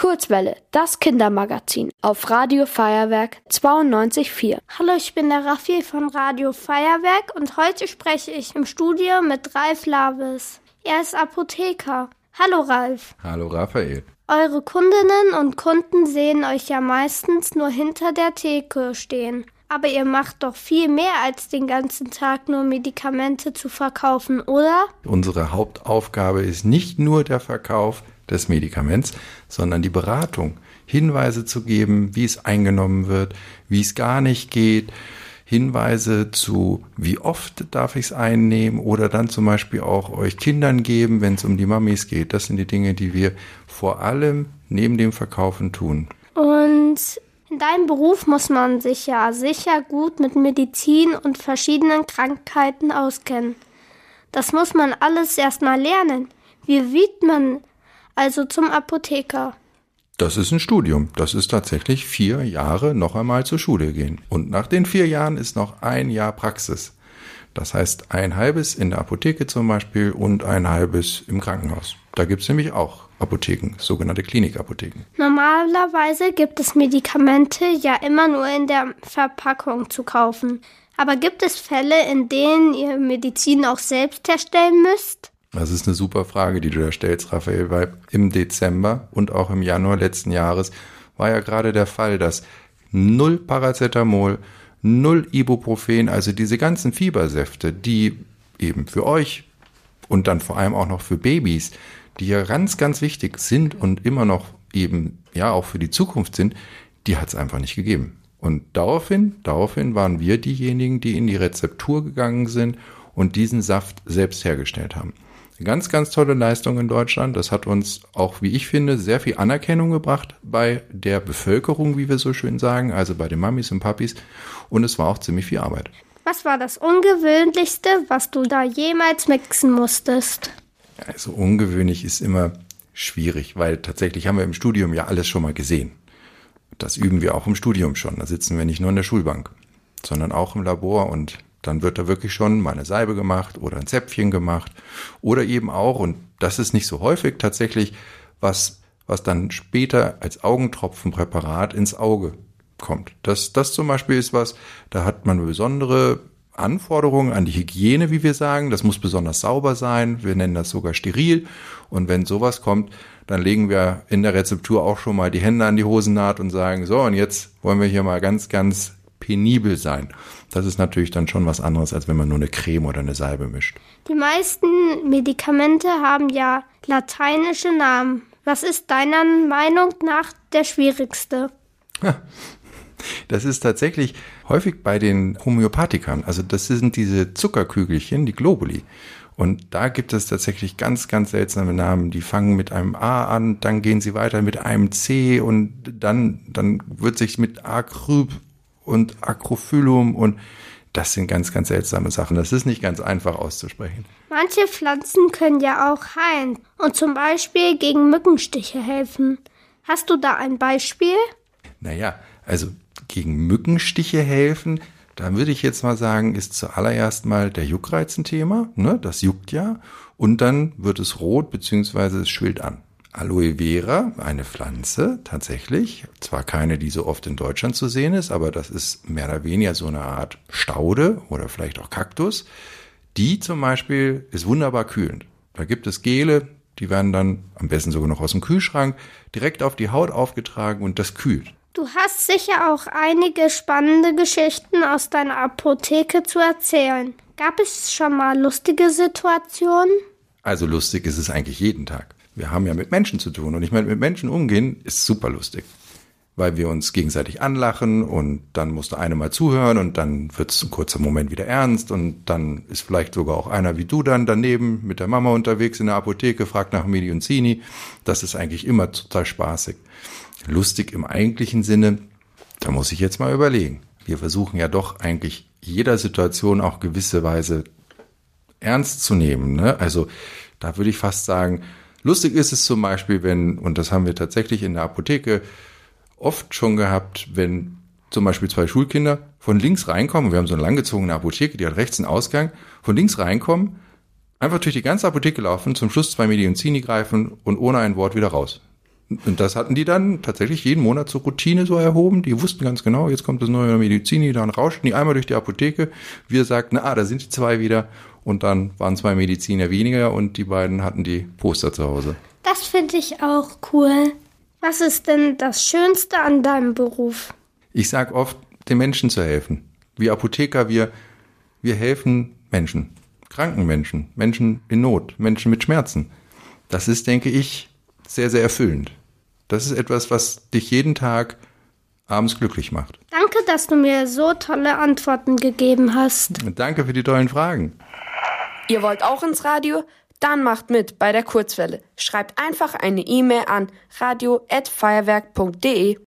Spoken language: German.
Kurzwelle, das Kindermagazin auf Radio Feuerwerk 92.4. Hallo, ich bin der Raffi von Radio Feuerwerk und heute spreche ich im Studio mit Ralf Lavis. Er ist Apotheker. Hallo Ralf. Hallo Raphael. Eure Kundinnen und Kunden sehen euch ja meistens nur hinter der Theke stehen. Aber ihr macht doch viel mehr als den ganzen Tag nur Medikamente zu verkaufen, oder? Unsere Hauptaufgabe ist nicht nur der Verkauf des Medikaments, sondern die Beratung. Hinweise zu geben, wie es eingenommen wird, wie es gar nicht geht, Hinweise zu, wie oft darf ich es einnehmen oder dann zum Beispiel auch euch Kindern geben, wenn es um die Mamis geht. Das sind die Dinge, die wir vor allem neben dem Verkaufen tun. Und in deinem Beruf muss man sich ja sicher gut mit Medizin und verschiedenen Krankheiten auskennen. Das muss man alles erstmal lernen. Wie wird man also zum Apotheker? Das ist ein Studium. Das ist tatsächlich vier Jahre noch einmal zur Schule gehen. Und nach den vier Jahren ist noch ein Jahr Praxis. Das heißt ein halbes in der Apotheke zum Beispiel und ein halbes im Krankenhaus. Da gibt es nämlich auch Apotheken, sogenannte Klinikapotheken. Normalerweise gibt es Medikamente ja immer nur in der Verpackung zu kaufen. Aber gibt es Fälle, in denen ihr Medizin auch selbst herstellen müsst? Das ist eine super Frage, die du da stellst, Raphael, weil im Dezember und auch im Januar letzten Jahres war ja gerade der Fall, dass null Paracetamol, null Ibuprofen, also diese ganzen Fiebersäfte, die eben für euch und dann vor allem auch noch für Babys die ja ganz, ganz wichtig sind und immer noch eben ja auch für die Zukunft sind, die hat es einfach nicht gegeben. Und daraufhin, daraufhin waren wir diejenigen, die in die Rezeptur gegangen sind und diesen Saft selbst hergestellt haben. Ganz, ganz tolle Leistung in Deutschland. Das hat uns auch, wie ich finde, sehr viel Anerkennung gebracht bei der Bevölkerung, wie wir so schön sagen, also bei den Mamis und Papis. Und es war auch ziemlich viel Arbeit. Was war das Ungewöhnlichste, was du da jemals mixen musstest? Also ungewöhnlich ist immer schwierig, weil tatsächlich haben wir im Studium ja alles schon mal gesehen. Das üben wir auch im Studium schon. Da sitzen wir nicht nur in der Schulbank, sondern auch im Labor und dann wird da wirklich schon mal eine Salbe gemacht oder ein Zäpfchen gemacht oder eben auch, und das ist nicht so häufig tatsächlich, was, was dann später als Augentropfenpräparat ins Auge kommt. Das, das zum Beispiel ist was, da hat man besondere Anforderungen an die Hygiene, wie wir sagen. Das muss besonders sauber sein. Wir nennen das sogar steril. Und wenn sowas kommt, dann legen wir in der Rezeptur auch schon mal die Hände an die Hosennaht und sagen, so, und jetzt wollen wir hier mal ganz, ganz penibel sein. Das ist natürlich dann schon was anderes, als wenn man nur eine Creme oder eine Salbe mischt. Die meisten Medikamente haben ja lateinische Namen. Was ist deiner Meinung nach der schwierigste? Das ist tatsächlich häufig bei den Homöopathikern. Also das sind diese Zuckerkügelchen, die Globuli. Und da gibt es tatsächlich ganz, ganz seltsame Namen. Die fangen mit einem A an, dann gehen sie weiter mit einem C und dann, dann wird sich mit Acryb und Acrophyllum und das sind ganz, ganz seltsame Sachen. Das ist nicht ganz einfach auszusprechen. Manche Pflanzen können ja auch heilen und zum Beispiel gegen Mückenstiche helfen. Hast du da ein Beispiel? Naja, also gegen Mückenstiche helfen, dann würde ich jetzt mal sagen, ist zuallererst mal der Juckreiz ein Thema. Ne? Das juckt ja. Und dann wird es rot beziehungsweise es schwillt an. Aloe Vera, eine Pflanze tatsächlich, zwar keine, die so oft in Deutschland zu sehen ist, aber das ist mehr oder weniger so eine Art Staude oder vielleicht auch Kaktus. Die zum Beispiel ist wunderbar kühlend. Da gibt es Gele, die werden dann am besten sogar noch aus dem Kühlschrank direkt auf die Haut aufgetragen und das kühlt. Du hast sicher auch einige spannende Geschichten aus deiner Apotheke zu erzählen. Gab es schon mal lustige Situationen? Also lustig ist es eigentlich jeden Tag. Wir haben ja mit Menschen zu tun und ich meine, mit Menschen umgehen ist super lustig. Weil wir uns gegenseitig anlachen und dann muss der eine mal zuhören und dann wird es ein kurzer Moment wieder ernst und dann ist vielleicht sogar auch einer wie du dann daneben mit der Mama unterwegs in der Apotheke, fragt nach Medi und Zini. Das ist eigentlich immer total spaßig lustig im eigentlichen Sinne, da muss ich jetzt mal überlegen. Wir versuchen ja doch eigentlich jeder Situation auch gewisse Weise ernst zu nehmen. Ne? Also da würde ich fast sagen, lustig ist es zum Beispiel, wenn, und das haben wir tatsächlich in der Apotheke oft schon gehabt, wenn zum Beispiel zwei Schulkinder von links reinkommen, wir haben so eine langgezogene Apotheke, die hat rechts einen Ausgang, von links reinkommen, einfach durch die ganze Apotheke laufen, zum Schluss zwei Medizini greifen und ohne ein Wort wieder raus. Und das hatten die dann tatsächlich jeden Monat zur Routine so erhoben. Die wussten ganz genau, jetzt kommt das neue Medizin, dann rauschten die einmal durch die Apotheke. Wir sagten, ah, da sind die zwei wieder. Und dann waren zwei Mediziner weniger und die beiden hatten die Poster zu Hause. Das finde ich auch cool. Was ist denn das Schönste an deinem Beruf? Ich sag oft, den Menschen zu helfen. Wir Apotheker, wir, wir helfen Menschen. Kranken Menschen, Menschen in Not, Menschen mit Schmerzen. Das ist, denke ich, sehr, sehr erfüllend. Das ist etwas, was dich jeden Tag abends glücklich macht. Danke, dass du mir so tolle Antworten gegeben hast. Und danke für die tollen Fragen. Ihr wollt auch ins Radio? Dann macht mit bei der Kurzwelle. Schreibt einfach eine E-Mail an radio@feuerwerk.de.